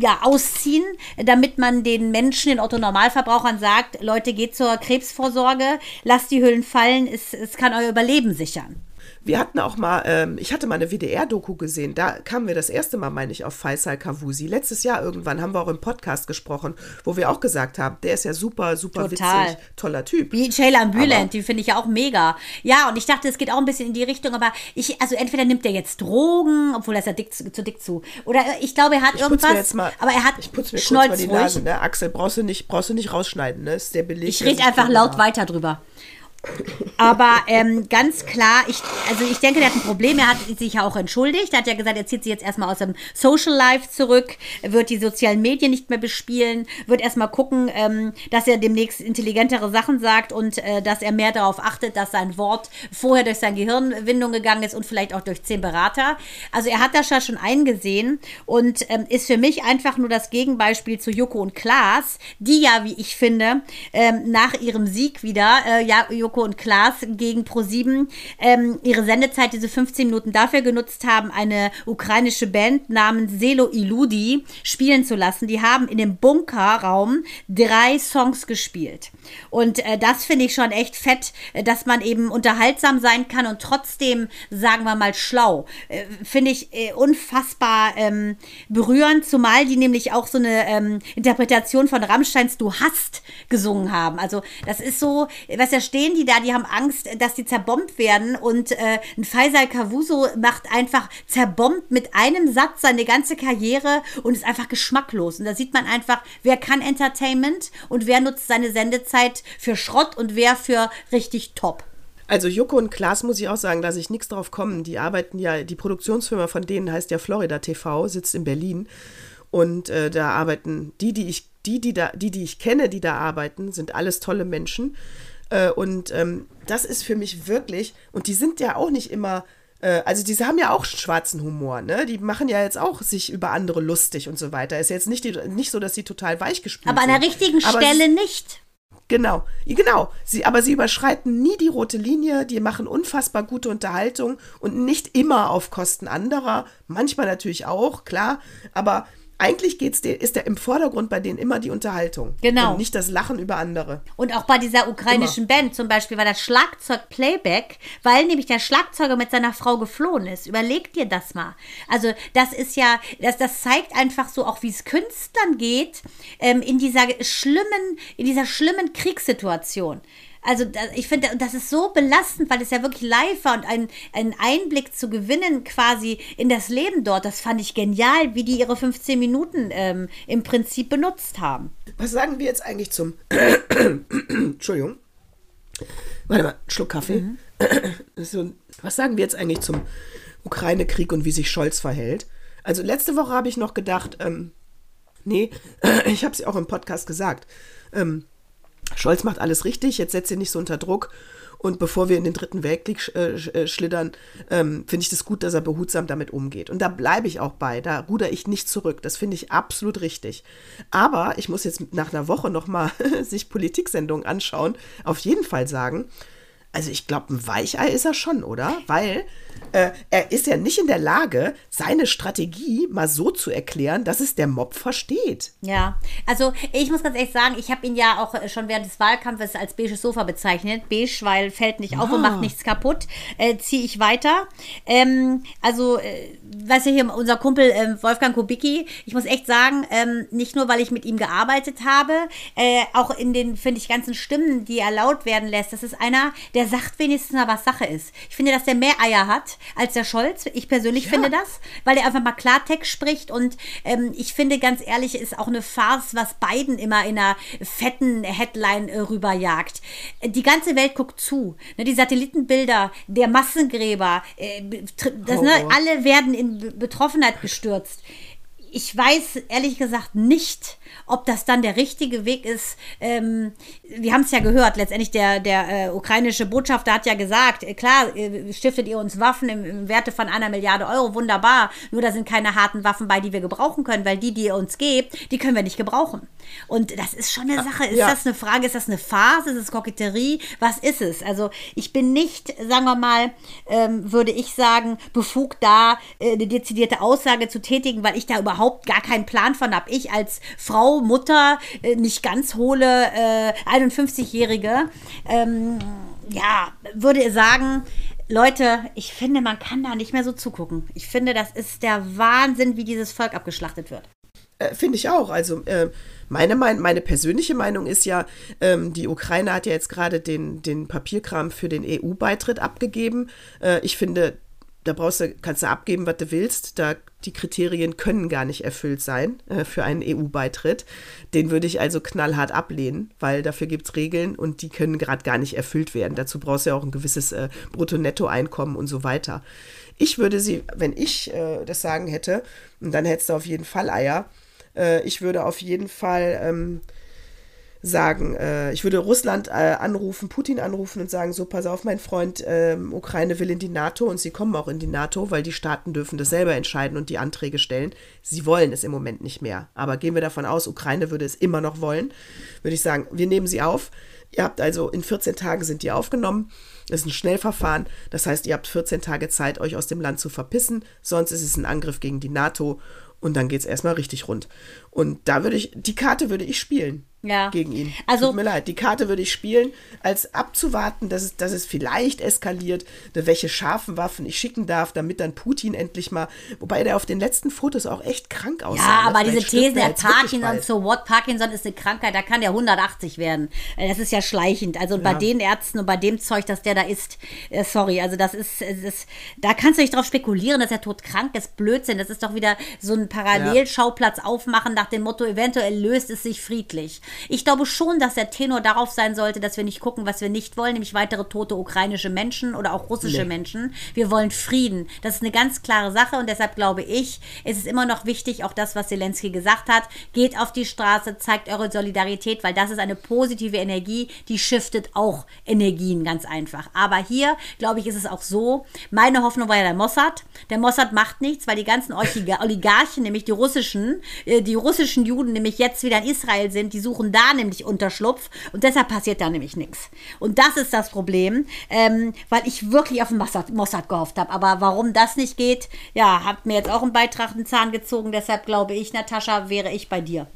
ja, ausziehen, damit man den Menschen, den Otto-Normalverbrauchern sagt, Leute, geht zur Krebsvorsorge, lasst die Hüllen fallen, es, es kann euer Überleben sichern. Wir hatten auch mal, ähm, ich hatte mal eine WDR-Doku gesehen, da kamen wir das erste Mal, meine ich, auf Faisal Kavusi. Letztes Jahr irgendwann haben wir auch im Podcast gesprochen, wo wir auch gesagt haben, der ist ja super, super Total. witzig, toller Typ. Wie Ceylan Bülent, die finde ich ja auch mega. Ja, und ich dachte, es geht auch ein bisschen in die Richtung, aber ich, also entweder nimmt er jetzt Drogen, obwohl er ist ja dick, zu, zu dick zu. Oder ich glaube, er hat ich irgendwas, mal, aber er hat Ich putze mir kurz mal die Nase, ne? Axel, brauchst du nicht, brauchst du nicht rausschneiden, ne? Ist der Beleg. Ich rede einfach laut weiter drüber. Aber ähm, ganz klar, ich, also ich denke, der hat ein Problem. Er hat sich ja auch entschuldigt. Er hat ja gesagt, er zieht sich jetzt erstmal aus dem Social Life zurück, wird die sozialen Medien nicht mehr bespielen, wird erstmal gucken, ähm, dass er demnächst intelligentere Sachen sagt und äh, dass er mehr darauf achtet, dass sein Wort vorher durch seine Gehirnwindung gegangen ist und vielleicht auch durch zehn Berater. Also er hat das ja schon eingesehen und ähm, ist für mich einfach nur das Gegenbeispiel zu Joko und Klaas, die ja, wie ich finde, ähm, nach ihrem Sieg wieder, äh, ja, Joko Joko und Klaas gegen Pro7 ähm, ihre Sendezeit, diese 15 Minuten, dafür genutzt haben, eine ukrainische Band namens Selo Iludi spielen zu lassen. Die haben in dem Bunkerraum drei Songs gespielt. Und äh, das finde ich schon echt fett, äh, dass man eben unterhaltsam sein kann und trotzdem, sagen wir mal, schlau. Äh, finde ich äh, unfassbar ähm, berührend, zumal die nämlich auch so eine ähm, Interpretation von Rammsteins Du hast gesungen haben. Also das ist so, was da stehen die da, die haben Angst, dass die zerbombt werden und äh, ein Faisal Kavuso macht einfach zerbombt mit einem Satz seine ganze Karriere und ist einfach geschmacklos. Und da sieht man einfach, wer kann Entertainment und wer nutzt seine Sendezeit für Schrott und wer für richtig top. Also Joko und Klaas muss ich auch sagen, dass ich nichts drauf kommen. Die arbeiten ja, die Produktionsfirma von denen heißt ja Florida TV, sitzt in Berlin. Und äh, da arbeiten die, die ich, die, die da, die, die ich kenne, die da arbeiten, sind alles tolle Menschen. Äh, und ähm, das ist für mich wirklich, und die sind ja auch nicht immer äh, also diese haben ja auch schwarzen Humor, ne? Die machen ja jetzt auch sich über andere lustig und so weiter. Ist jetzt nicht, die, nicht so, dass sie total weichgespült sind. Aber an der richtigen Aber Stelle nicht. Genau, genau. Sie, aber sie überschreiten nie die rote Linie, die machen unfassbar gute Unterhaltung und nicht immer auf Kosten anderer. Manchmal natürlich auch, klar, aber eigentlich geht's dir, ist der im Vordergrund bei denen immer die Unterhaltung. Genau. Und nicht das Lachen über andere. Und auch bei dieser ukrainischen immer. Band zum Beispiel war das Schlagzeug Playback, weil nämlich der Schlagzeuger mit seiner Frau geflohen ist. Überleg dir das mal. Also das ist ja, das, das zeigt einfach so auch, wie es Künstlern geht ähm, in dieser schlimmen, in dieser schlimmen Kriegssituation. Also ich finde, das ist so belastend, weil es ja wirklich live war und ein, einen Einblick zu gewinnen quasi in das Leben dort, das fand ich genial, wie die ihre 15 Minuten ähm, im Prinzip benutzt haben. Was sagen wir jetzt eigentlich zum... Entschuldigung. Warte mal, Schluck Kaffee. Mhm. so, was sagen wir jetzt eigentlich zum Ukraine-Krieg und wie sich Scholz verhält? Also letzte Woche habe ich noch gedacht, ähm, nee, ich habe es ja auch im Podcast gesagt, ähm, Scholz macht alles richtig, jetzt setzt ihr nicht so unter Druck. Und bevor wir in den dritten Weltkrieg äh, äh, schlittern, ähm, finde ich das gut, dass er behutsam damit umgeht. Und da bleibe ich auch bei. Da ruder ich nicht zurück. Das finde ich absolut richtig. Aber ich muss jetzt nach einer Woche nochmal sich Politiksendungen anschauen. Auf jeden Fall sagen, also ich glaube, ein Weichei ist er schon, oder? Weil äh, er ist ja nicht in der Lage, seine Strategie mal so zu erklären, dass es der Mob versteht. Ja, also ich muss ganz ehrlich sagen, ich habe ihn ja auch schon während des Wahlkampfes als beige Sofa bezeichnet. Beige, weil fällt nicht auf ah. und macht nichts kaputt. Äh, Ziehe ich weiter. Ähm, also, äh, was ja hier unser Kumpel äh, Wolfgang Kubicki, ich muss echt sagen, ähm, nicht nur, weil ich mit ihm gearbeitet habe, äh, auch in den, finde ich, ganzen Stimmen, die er laut werden lässt, das ist einer, der sagt wenigstens mal, was Sache ist. Ich finde, dass der mehr Eier hat als der Scholz. Ich persönlich ja. finde das, weil er einfach mal Klartext spricht. Und ähm, ich finde, ganz ehrlich, ist auch eine Farce, was Biden immer in einer fetten Headline äh, rüberjagt. Die ganze Welt guckt zu. Ne, die Satellitenbilder der Massengräber, äh, das, ne, alle werden in Betroffenheit gestürzt. Ich weiß ehrlich gesagt nicht, ob das dann der richtige Weg ist, ähm, wir haben es ja gehört, letztendlich der, der äh, ukrainische Botschafter hat ja gesagt, äh, klar, äh, stiftet ihr uns Waffen im, im, Werte von einer Milliarde Euro, wunderbar, nur da sind keine harten Waffen bei, die wir gebrauchen können, weil die, die ihr uns gebt, die können wir nicht gebrauchen. Und das ist schon eine Sache, ist ja. das eine Frage, ist das eine Phase, ist es Koketterie, was ist es? Also ich bin nicht, sagen wir mal, ähm, würde ich sagen, befugt da äh, eine dezidierte Aussage zu tätigen, weil ich da überhaupt gar keinen Plan von habe. Ich als Frau Mutter, äh, nicht ganz hohle, äh, 51-Jährige, ähm, ja, würde sagen, Leute, ich finde, man kann da nicht mehr so zugucken. Ich finde, das ist der Wahnsinn, wie dieses Volk abgeschlachtet wird. Äh, finde ich auch. Also äh, meine, mein, meine persönliche Meinung ist ja, ähm, die Ukraine hat ja jetzt gerade den, den Papierkram für den EU-Beitritt abgegeben. Äh, ich finde, da brauchst du, kannst du abgeben, was du willst. Da, die Kriterien können gar nicht erfüllt sein äh, für einen EU-Beitritt. Den würde ich also knallhart ablehnen, weil dafür gibt es Regeln und die können gerade gar nicht erfüllt werden. Dazu brauchst du ja auch ein gewisses äh, Brutto-Netto-Einkommen und so weiter. Ich würde sie, wenn ich äh, das sagen hätte, und dann hättest du auf jeden Fall Eier, äh, ich würde auf jeden Fall ähm, sagen, äh, ich würde Russland äh, anrufen, Putin anrufen und sagen, so, pass auf, mein Freund, äh, Ukraine will in die NATO und sie kommen auch in die NATO, weil die Staaten dürfen das selber entscheiden und die Anträge stellen. Sie wollen es im Moment nicht mehr. Aber gehen wir davon aus, Ukraine würde es immer noch wollen, würde ich sagen, wir nehmen sie auf. Ihr habt also in 14 Tagen sind die aufgenommen. Das ist ein Schnellverfahren. Das heißt, ihr habt 14 Tage Zeit, euch aus dem Land zu verpissen. Sonst ist es ein Angriff gegen die NATO und dann geht es erstmal richtig rund. Und da würde ich, die Karte würde ich spielen. ja. gegen ihn. Also, Tut mir leid, die Karte würde ich spielen, als abzuwarten, dass es, dass es vielleicht eskaliert, welche scharfen Waffen ich schicken darf, damit dann Putin endlich mal, wobei der auf den letzten Fotos auch echt krank aussah. Ja, ne? aber diese These, der Parkinson, so what, Parkinson ist eine Krankheit, da kann der 180 werden. Äh, das ist ja schleichend. Also ja. bei den Ärzten und bei dem Zeug, das der da ist, äh, sorry, also das ist, ist, da kannst du nicht drauf spekulieren, dass er todkrank ist, Blödsinn. Das ist doch wieder so ein Parallelschauplatz aufmachen nach dem Motto, eventuell löst es sich friedlich. Ich glaube schon, dass der Tenor darauf sein sollte, dass wir nicht gucken, was wir nicht wollen, nämlich weitere tote ukrainische Menschen oder auch russische nee. Menschen. Wir wollen Frieden. Das ist eine ganz klare Sache und deshalb glaube ich, es ist immer noch wichtig, auch das, was Zelensky gesagt hat, geht auf die Straße, zeigt eure Solidarität, weil das ist eine positive Energie, die shiftet auch Energien ganz einfach. Aber hier, glaube ich, ist es auch so, meine Hoffnung war ja der Mossad. Der Mossad macht nichts, weil die ganzen Oligarchen, nämlich die russischen, äh, die russischen Juden nämlich jetzt wieder in Israel sind, die suchen da nämlich Unterschlupf und deshalb passiert da nämlich nichts. Und das ist das Problem, ähm, weil ich wirklich auf den Mossad, Mossad gehofft habe. Aber warum das nicht geht, ja, hat mir jetzt auch einen Beitrag einen Zahn gezogen. Deshalb glaube ich, Natascha, wäre ich bei dir.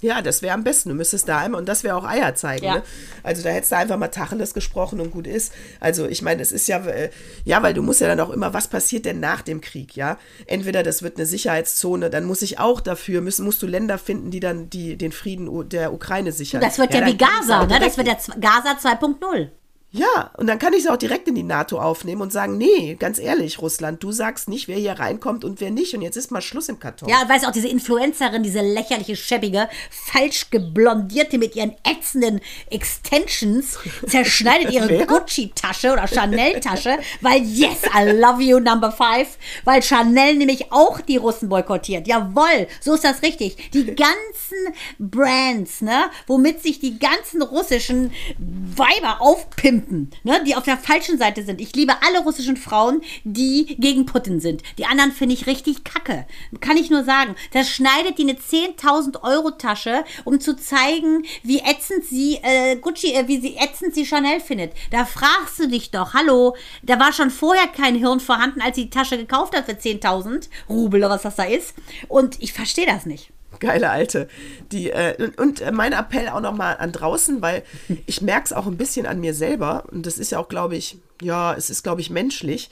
Ja, das wäre am besten. Du müsstest da einmal, und das wäre auch Eier zeigen. Ja. Ne? Also da hättest du einfach mal Tacheles gesprochen und gut ist. Also ich meine, es ist ja, äh, ja, weil du musst ja dann auch immer, was passiert denn nach dem Krieg, ja? Entweder das wird eine Sicherheitszone, dann muss ich auch dafür, müssen, musst du Länder finden, die dann die, den Frieden der Ukraine sichern. Das wird ja, ja wie Gaza, ne? Das wird ja Gaza 2.0. Ja, und dann kann ich es auch direkt in die NATO aufnehmen und sagen, nee, ganz ehrlich, Russland, du sagst nicht, wer hier reinkommt und wer nicht. Und jetzt ist mal Schluss im Karton. Ja, weißt du, auch diese Influencerin, diese lächerliche, schäbige, falsch geblondierte mit ihren ätzenden Extensions, zerschneidet ihre Gucci-Tasche oder Chanel-Tasche, weil yes, I love you, number five, weil Chanel nämlich auch die Russen boykottiert. Jawoll, so ist das richtig. Die ganzen Brands, ne, womit sich die ganzen russischen Weiber aufpimpen, Pimpen, ne, die auf der falschen Seite sind. Ich liebe alle russischen Frauen, die gegen Putin sind. Die anderen finde ich richtig kacke. Kann ich nur sagen. Das schneidet die eine 10.000 Euro Tasche, um zu zeigen, wie ätzend sie äh, Gucci, äh, wie sie ätzend sie Chanel findet. Da fragst du dich doch, hallo, da war schon vorher kein Hirn vorhanden, als sie die Tasche gekauft hat für 10.000 Rubel oder was das da ist. Und ich verstehe das nicht. Geile Alte. Die, äh, und, und mein Appell auch nochmal an draußen, weil ich merke es auch ein bisschen an mir selber. Und das ist ja auch, glaube ich, ja, es ist, glaube ich, menschlich.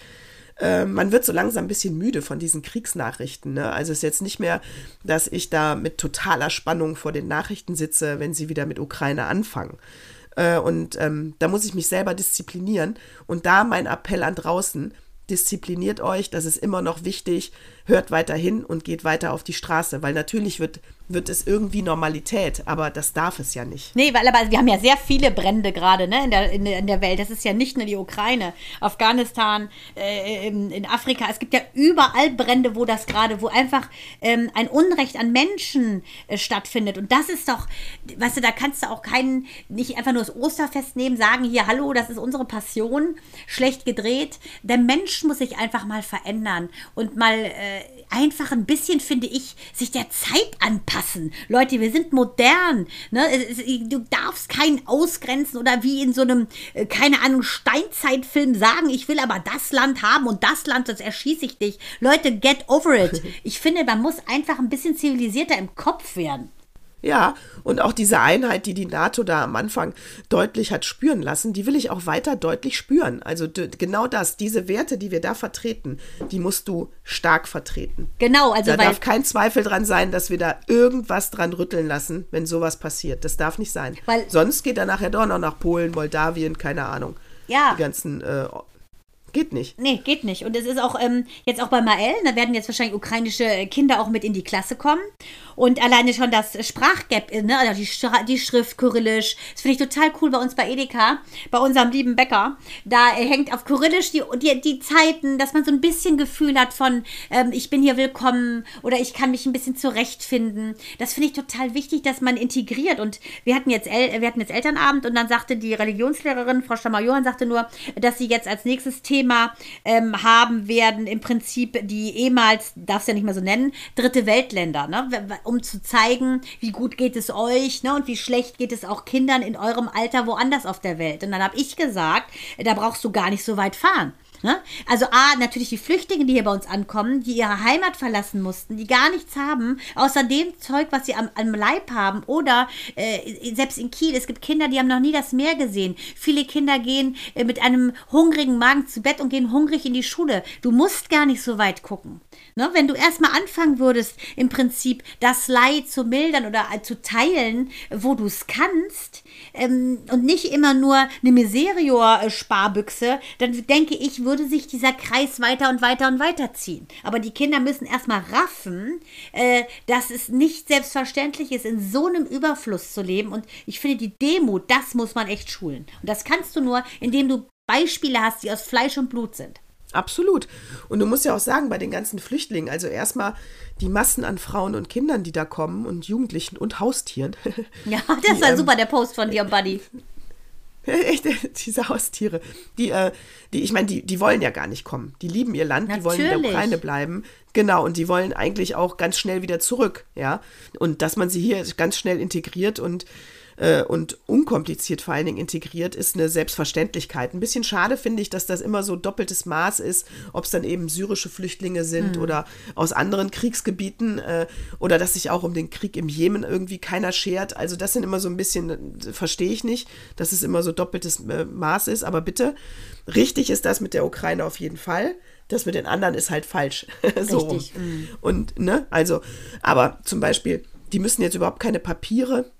Äh, man wird so langsam ein bisschen müde von diesen Kriegsnachrichten. Ne? Also es ist jetzt nicht mehr, dass ich da mit totaler Spannung vor den Nachrichten sitze, wenn sie wieder mit Ukraine anfangen. Äh, und ähm, da muss ich mich selber disziplinieren. Und da mein Appell an draußen, diszipliniert euch, das ist immer noch wichtig, hört weiter hin und geht weiter auf die Straße, weil natürlich wird wird es irgendwie Normalität, aber das darf es ja nicht. Nee, weil aber wir haben ja sehr viele Brände gerade ne, in, der, in, in der Welt. Das ist ja nicht nur die Ukraine, Afghanistan, äh, in, in, Afrika. Es gibt ja überall Brände, wo das gerade, wo einfach ähm, ein Unrecht an Menschen äh, stattfindet. Und das ist doch, weißt du, da kannst du auch keinen, nicht einfach nur das Osterfest nehmen, sagen hier, hallo, das ist unsere Passion, schlecht gedreht. Der Mensch muss sich einfach mal verändern und mal äh, einfach ein bisschen, finde ich, sich der Zeit anpassen. Leute, wir sind modern. Ne? Du darfst keinen ausgrenzen oder wie in so einem, äh, keine Ahnung, Steinzeitfilm sagen, ich will aber das Land haben und das Land, das erschieße ich dich. Leute, get over it. Ich finde, man muss einfach ein bisschen zivilisierter im Kopf werden. Ja, und auch diese Einheit, die die NATO da am Anfang deutlich hat spüren lassen, die will ich auch weiter deutlich spüren. Also genau das, diese Werte, die wir da vertreten, die musst du stark vertreten. Genau, also da darf kein Zweifel dran sein, dass wir da irgendwas dran rütteln lassen, wenn sowas passiert. Das darf nicht sein. Weil Sonst geht er nachher doch noch nach Polen, Moldawien, keine Ahnung. Ja. Die ganzen äh, Geht nicht. Nee, geht nicht. Und es ist auch ähm, jetzt auch bei Mael, da werden jetzt wahrscheinlich ukrainische Kinder auch mit in die Klasse kommen. Und alleine schon das Sprachgap, ne, also die, die Schrift Kyrillisch, das finde ich total cool bei uns bei Edeka, bei unserem lieben Bäcker. Da hängt auf Kyrillisch die, die, die Zeiten, dass man so ein bisschen Gefühl hat von, ähm, ich bin hier willkommen oder ich kann mich ein bisschen zurechtfinden. Das finde ich total wichtig, dass man integriert. Und wir hatten jetzt, El wir hatten jetzt Elternabend und dann sagte die Religionslehrerin, Frau Stammer-Johann, sagte nur, dass sie jetzt als nächstes Thema ähm, haben werden, im Prinzip die ehemals, darf es ja nicht mehr so nennen, dritte Weltländer. Ne? um zu zeigen, wie gut geht es euch ne, und wie schlecht geht es auch Kindern in eurem Alter woanders auf der Welt. Und dann habe ich gesagt, da brauchst du gar nicht so weit fahren. Ne? Also A, natürlich die Flüchtlinge, die hier bei uns ankommen, die ihre Heimat verlassen mussten, die gar nichts haben, außer dem Zeug, was sie am, am Leib haben. Oder äh, selbst in Kiel, es gibt Kinder, die haben noch nie das Meer gesehen. Viele Kinder gehen äh, mit einem hungrigen Magen zu Bett und gehen hungrig in die Schule. Du musst gar nicht so weit gucken. Ne? Wenn du erstmal anfangen würdest, im Prinzip das Leid zu mildern oder äh, zu teilen, wo du es kannst, ähm, und nicht immer nur eine Miserior-Sparbüchse, dann denke ich, würde sich dieser Kreis weiter und weiter und weiter ziehen. Aber die Kinder müssen erstmal raffen, äh, dass es nicht selbstverständlich ist, in so einem Überfluss zu leben. Und ich finde, die Demut, das muss man echt schulen. Und das kannst du nur, indem du Beispiele hast, die aus Fleisch und Blut sind. Absolut. Und du musst ja auch sagen, bei den ganzen Flüchtlingen, also erstmal die Massen an Frauen und Kindern, die da kommen und Jugendlichen und Haustieren. Ja, das war ähm, super, der Post von dir, Buddy. Diese Haustiere. Die, äh, die ich meine, die, die wollen ja gar nicht kommen. Die lieben ihr Land, Natürlich. die wollen in der Ukraine bleiben. Genau, und die wollen eigentlich auch ganz schnell wieder zurück, ja. Und dass man sie hier ganz schnell integriert und äh, und unkompliziert vor allen Dingen integriert, ist eine Selbstverständlichkeit. Ein bisschen schade finde ich, dass das immer so doppeltes Maß ist, ob es dann eben syrische Flüchtlinge sind mhm. oder aus anderen Kriegsgebieten äh, oder dass sich auch um den Krieg im Jemen irgendwie keiner schert. Also das sind immer so ein bisschen, äh, verstehe ich nicht, dass es immer so doppeltes äh, Maß ist. Aber bitte, richtig ist das mit der Ukraine auf jeden Fall. Das mit den anderen ist halt falsch. so Richtig. Mhm. Und, ne, also, aber zum Beispiel, die müssen jetzt überhaupt keine Papiere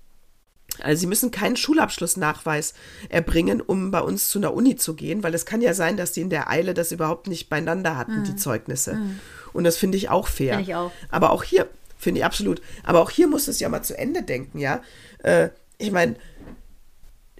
also sie müssen keinen Schulabschlussnachweis erbringen, um bei uns zu einer Uni zu gehen, weil es kann ja sein, dass die in der Eile das überhaupt nicht beieinander hatten, mhm. die Zeugnisse. Mhm. Und das finde ich auch fair. Find ich auch. Aber auch hier, finde ich absolut, aber auch hier muss es ja mal zu Ende denken, ja. Äh, ich meine,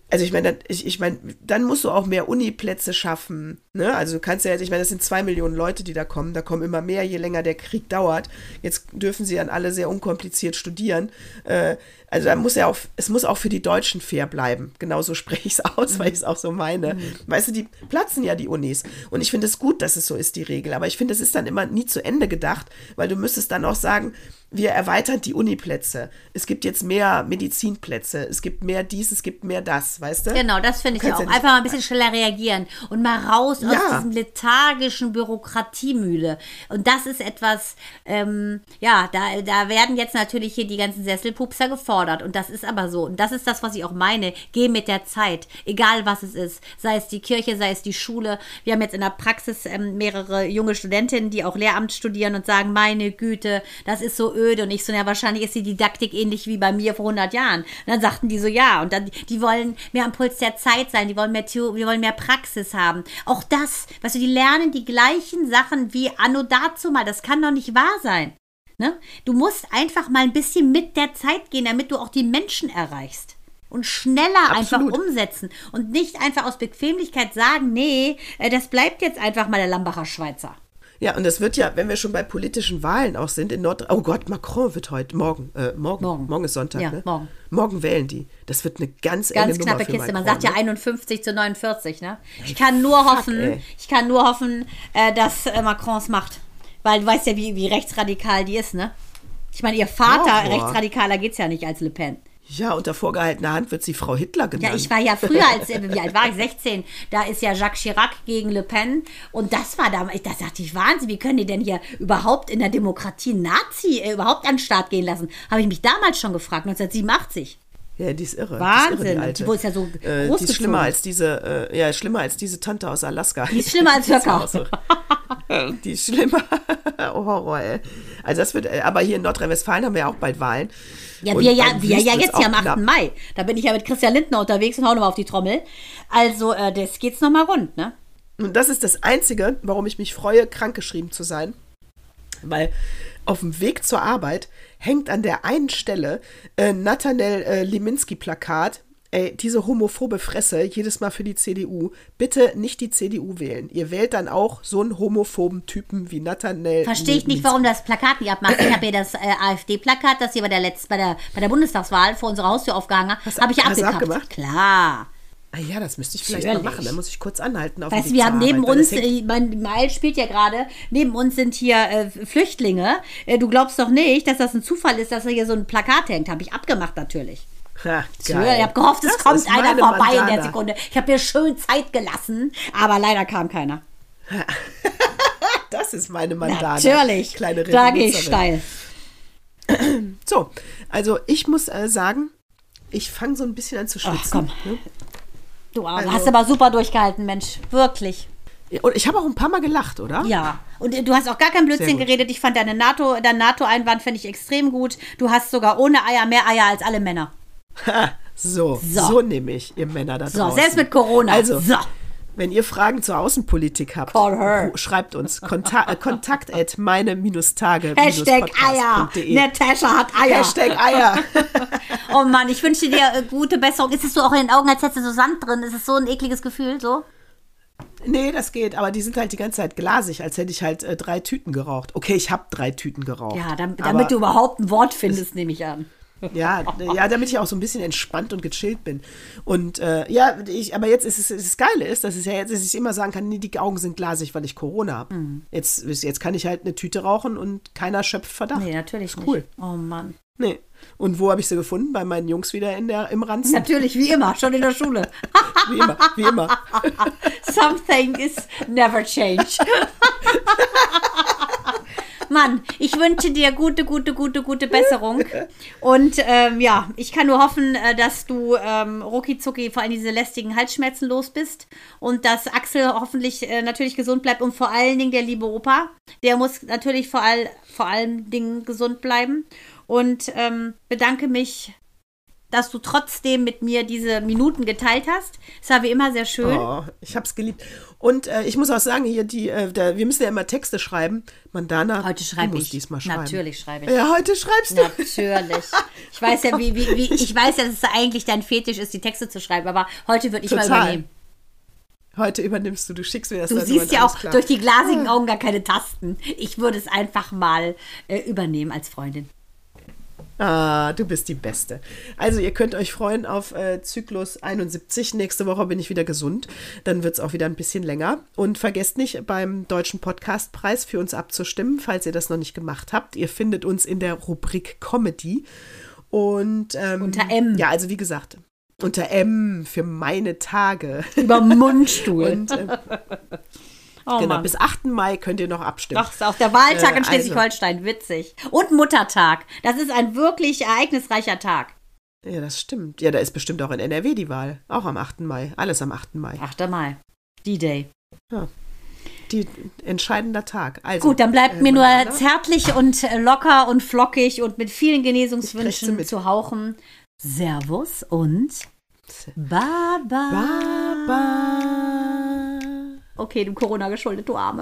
also ich meine, ich, ich meine, dann musst du auch mehr Uniplätze schaffen. Ne? Also du kannst ja, ich meine, das sind zwei Millionen Leute, die da kommen. Da kommen immer mehr, je länger der Krieg dauert. Jetzt dürfen sie dann alle sehr unkompliziert studieren. Äh, also da muss ja auch, es muss auch für die Deutschen fair bleiben. Genauso spreche ich es aus, weil ich es auch so meine. Mhm. Weißt du, die platzen ja die Unis. Und ich finde es gut, dass es so ist, die Regel. Aber ich finde, es ist dann immer nie zu Ende gedacht, weil du müsstest dann auch sagen, wir erweitern die Uniplätze. Es gibt jetzt mehr Medizinplätze. Es gibt mehr dies, es gibt mehr das, weißt du? Genau, das finde ich auch. Ja Einfach mal ein bisschen schneller reagieren und mal raus ja. aus diesem lethargischen Bürokratiemühle. Und das ist etwas, ähm, ja, da, da werden jetzt natürlich hier die ganzen Sesselpupser gefordert. Und das ist aber so. Und das ist das, was ich auch meine. Geh mit der Zeit. Egal was es ist. Sei es die Kirche, sei es die Schule. Wir haben jetzt in der Praxis ähm, mehrere junge Studentinnen, die auch Lehramt studieren und sagen, meine Güte, das ist so öde. Und ich so, ja, wahrscheinlich ist die Didaktik ähnlich wie bei mir vor 100 Jahren. Und dann sagten die so, ja. Und dann, die wollen mehr am Puls der Zeit sein, die wollen mehr Theorie, wir wollen mehr Praxis haben. Auch das, weißt du, die lernen die gleichen Sachen wie anno dazu mal. Das kann doch nicht wahr sein. Ne? Du musst einfach mal ein bisschen mit der Zeit gehen, damit du auch die Menschen erreichst. Und schneller Absolut. einfach umsetzen. Und nicht einfach aus Bequemlichkeit sagen, nee, äh, das bleibt jetzt einfach mal der Lambacher Schweizer. Ja, und das wird ja, wenn wir schon bei politischen Wahlen auch sind, in Nord. Oh Gott, Macron wird heute, morgen, äh, morgen, morgen, morgen ist Sonntag, ja, ne? Morgen. Morgen wählen die. Das wird eine ganz, ganz knappe Kiste. Man sagt ja 51 ne? zu 49, ne? Ich kann nur Fuck, hoffen, ey. ich kann nur hoffen, äh, dass äh, Macron es macht. Weil du weißt ja, wie, wie rechtsradikal die ist, ne? Ich meine, ihr Vater, oh, rechtsradikaler geht es ja nicht als Le Pen. Ja, unter vorgehaltener Hand wird sie Frau Hitler genannt. Ja, ich war ja früher, als, äh, wie alt war ich? 16. Da ist ja Jacques Chirac gegen Le Pen. Und das war damals, da dachte ich, Wahnsinn, wie können die denn hier überhaupt in der Demokratie Nazi äh, überhaupt an den Start gehen lassen? Habe ich mich damals schon gefragt, 1987. Ja, die ist irre. Wahnsinn. Die, ist irre, die, die ist ja so äh, Die ist schlimmer als diese, äh, ja, schlimmer als diese Tante aus Alaska. Die ist schlimmer als Höcker. die ist schlimmer. oh, Horror, ey. Also das wird, äh, aber hier in Nordrhein-Westfalen haben wir ja auch bald Wahlen. Ja, wir ja, wir ja jetzt hier am 8. Knapp. Mai. Da bin ich ja mit Christian Lindner unterwegs und hau nochmal auf die Trommel. Also, äh, das geht's nochmal rund, ne? Und das ist das Einzige, warum ich mich freue, krankgeschrieben zu sein. Weil auf dem Weg zur Arbeit hängt an der einen Stelle äh, Nathanael äh, Liminski-Plakat Ey, diese homophobe Fresse, jedes Mal für die CDU. Bitte nicht die CDU wählen. Ihr wählt dann auch so einen homophoben Typen wie Nathanael. Verstehe ich nicht, warum das Plakat nicht abmacht. Ich habe ja das äh, AfD-Plakat, das hier bei der, letzten, bei, der, bei der Bundestagswahl vor unserer Haustür aufgehangen habe, ich ja abgekauft. Klar. Ah ja, das müsste ich vielleicht Natürlich. mal machen. Da muss ich kurz anhalten. Auf weißt du, wir haben neben uns, äh, mein Miles spielt ja gerade, neben uns sind hier äh, Flüchtlinge. Äh, du glaubst doch nicht, dass das ein Zufall ist, dass da hier so ein Plakat hängt. Habe ich abgemacht natürlich. Ja, ich habe gehofft, es das kommt einer vorbei Mandana. in der Sekunde. Ich habe mir schön Zeit gelassen, aber leider kam keiner. das ist meine Mandana. Natürlich. Kleine da gehe ich steil. So, also ich muss äh, sagen, ich fange so ein bisschen an zu schwitzen. Ach, komm. Ne? Du also, hast aber super durchgehalten, Mensch. Wirklich. Und ich habe auch ein paar Mal gelacht, oder? Ja. Und du hast auch gar kein Blödsinn geredet. Ich fand deine NATO, dein NATO-Einwand finde ich extrem gut. Du hast sogar ohne Eier mehr Eier als alle Männer. So, so, so nehme ich, ihr Männer da so, draußen. So, selbst mit Corona. Also, so. Wenn ihr Fragen zur Außenpolitik habt, schreibt uns Konta äh, kontakt at meine-tage Hashtag Eier. Natascha hat Eier. Hashtag Eier. oh Mann, ich wünsche dir äh, gute Besserung. Ist es so auch in den Augen, als hättest du so Sand drin? Ist es so ein ekliges Gefühl, so? Nee, das geht, aber die sind halt die ganze Zeit glasig, als hätte ich halt äh, drei Tüten geraucht. Okay, ich habe drei Tüten geraucht. Ja, damit, damit du überhaupt ein Wort findest, nehme ich an. Ja, ja, damit ich auch so ein bisschen entspannt und gechillt bin. Und äh, ja, ich, aber jetzt ist es das Geile ist, dass es ja jetzt, dass ich immer sagen kann, nee, die Augen sind glasig, weil ich Corona habe. Mhm. Jetzt, jetzt kann ich halt eine Tüte rauchen und keiner schöpft Verdacht. Nee, natürlich nicht. Cool. Oh Mann. Nee. Und wo habe ich sie gefunden? Bei meinen Jungs wieder in der, im Ranzen? Natürlich, wie immer, schon in der Schule. wie immer, wie immer. Something is never change. Mann, ich wünsche dir gute, gute, gute, gute Besserung. Und ähm, ja, ich kann nur hoffen, äh, dass du ähm, rucki zucki vor allem diese lästigen Halsschmerzen los bist und dass Axel hoffentlich äh, natürlich gesund bleibt und vor allen Dingen der liebe Opa, der muss natürlich vor, all, vor allen Dingen gesund bleiben. Und ähm, bedanke mich dass du trotzdem mit mir diese Minuten geteilt hast. Es war wie immer sehr schön. Oh, ich habe es geliebt. Und äh, ich muss auch sagen, hier die, äh, der, wir müssen ja immer Texte schreiben. Mandana, heute schreibe ich. diesmal schreiben. Natürlich schreibe ich. Ja, heute schreibst du. Natürlich. Ich weiß ja, wie, wie, wie ich weiß ja, dass es eigentlich dein Fetisch ist, die Texte zu schreiben, aber heute würde ich Total. mal übernehmen. Heute übernimmst du, du schickst mir das Du siehst ja auch klar. durch die glasigen Augen gar keine Tasten. Ich würde es einfach mal äh, übernehmen als Freundin. Ah, du bist die Beste. Also, ihr könnt euch freuen auf äh, Zyklus 71. Nächste Woche bin ich wieder gesund. Dann wird es auch wieder ein bisschen länger. Und vergesst nicht, beim Deutschen Podcastpreis für uns abzustimmen, falls ihr das noch nicht gemacht habt. Ihr findet uns in der Rubrik Comedy. Und ähm, unter M. Ja, also wie gesagt, unter M für meine Tage. Über Mundstuhl. Und, äh, Oh, genau, Mann. bis 8. Mai könnt ihr noch abstimmen. Doch, ist auch der Wahltag äh, in Schleswig-Holstein, also. witzig. Und Muttertag. Das ist ein wirklich ereignisreicher Tag. Ja, das stimmt. Ja, da ist bestimmt auch in NRW die Wahl. Auch am 8. Mai. Alles am 8. Mai. 8. Mai. D-Day. Ja. Die entscheidender Tag. Also, Gut, dann bleibt äh, mir nur Anna. zärtlich und äh, locker und flockig und mit vielen Genesungswünschen zu hauchen. Servus und Baba. Baba. Okay, dem Corona geschuldet, du Arme.